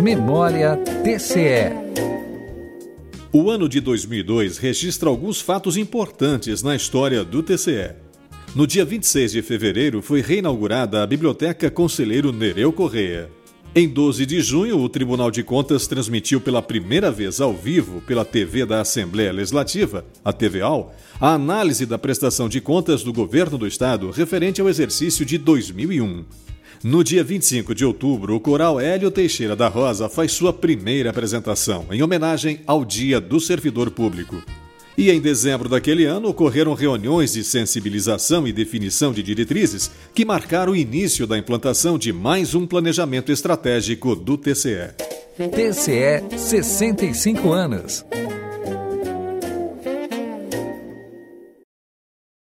Memória TCE. O ano de 2002 registra alguns fatos importantes na história do TCE. No dia 26 de fevereiro foi reinaugurada a Biblioteca Conselheiro Nereu Correia. Em 12 de junho, o Tribunal de Contas transmitiu pela primeira vez ao vivo pela TV da Assembleia Legislativa, a TVAL, a análise da prestação de contas do governo do estado referente ao exercício de 2001. No dia 25 de outubro, o coral Hélio Teixeira da Rosa faz sua primeira apresentação, em homenagem ao Dia do Servidor Público. E em dezembro daquele ano ocorreram reuniões de sensibilização e definição de diretrizes que marcaram o início da implantação de mais um planejamento estratégico do TCE. TCE 65 anos.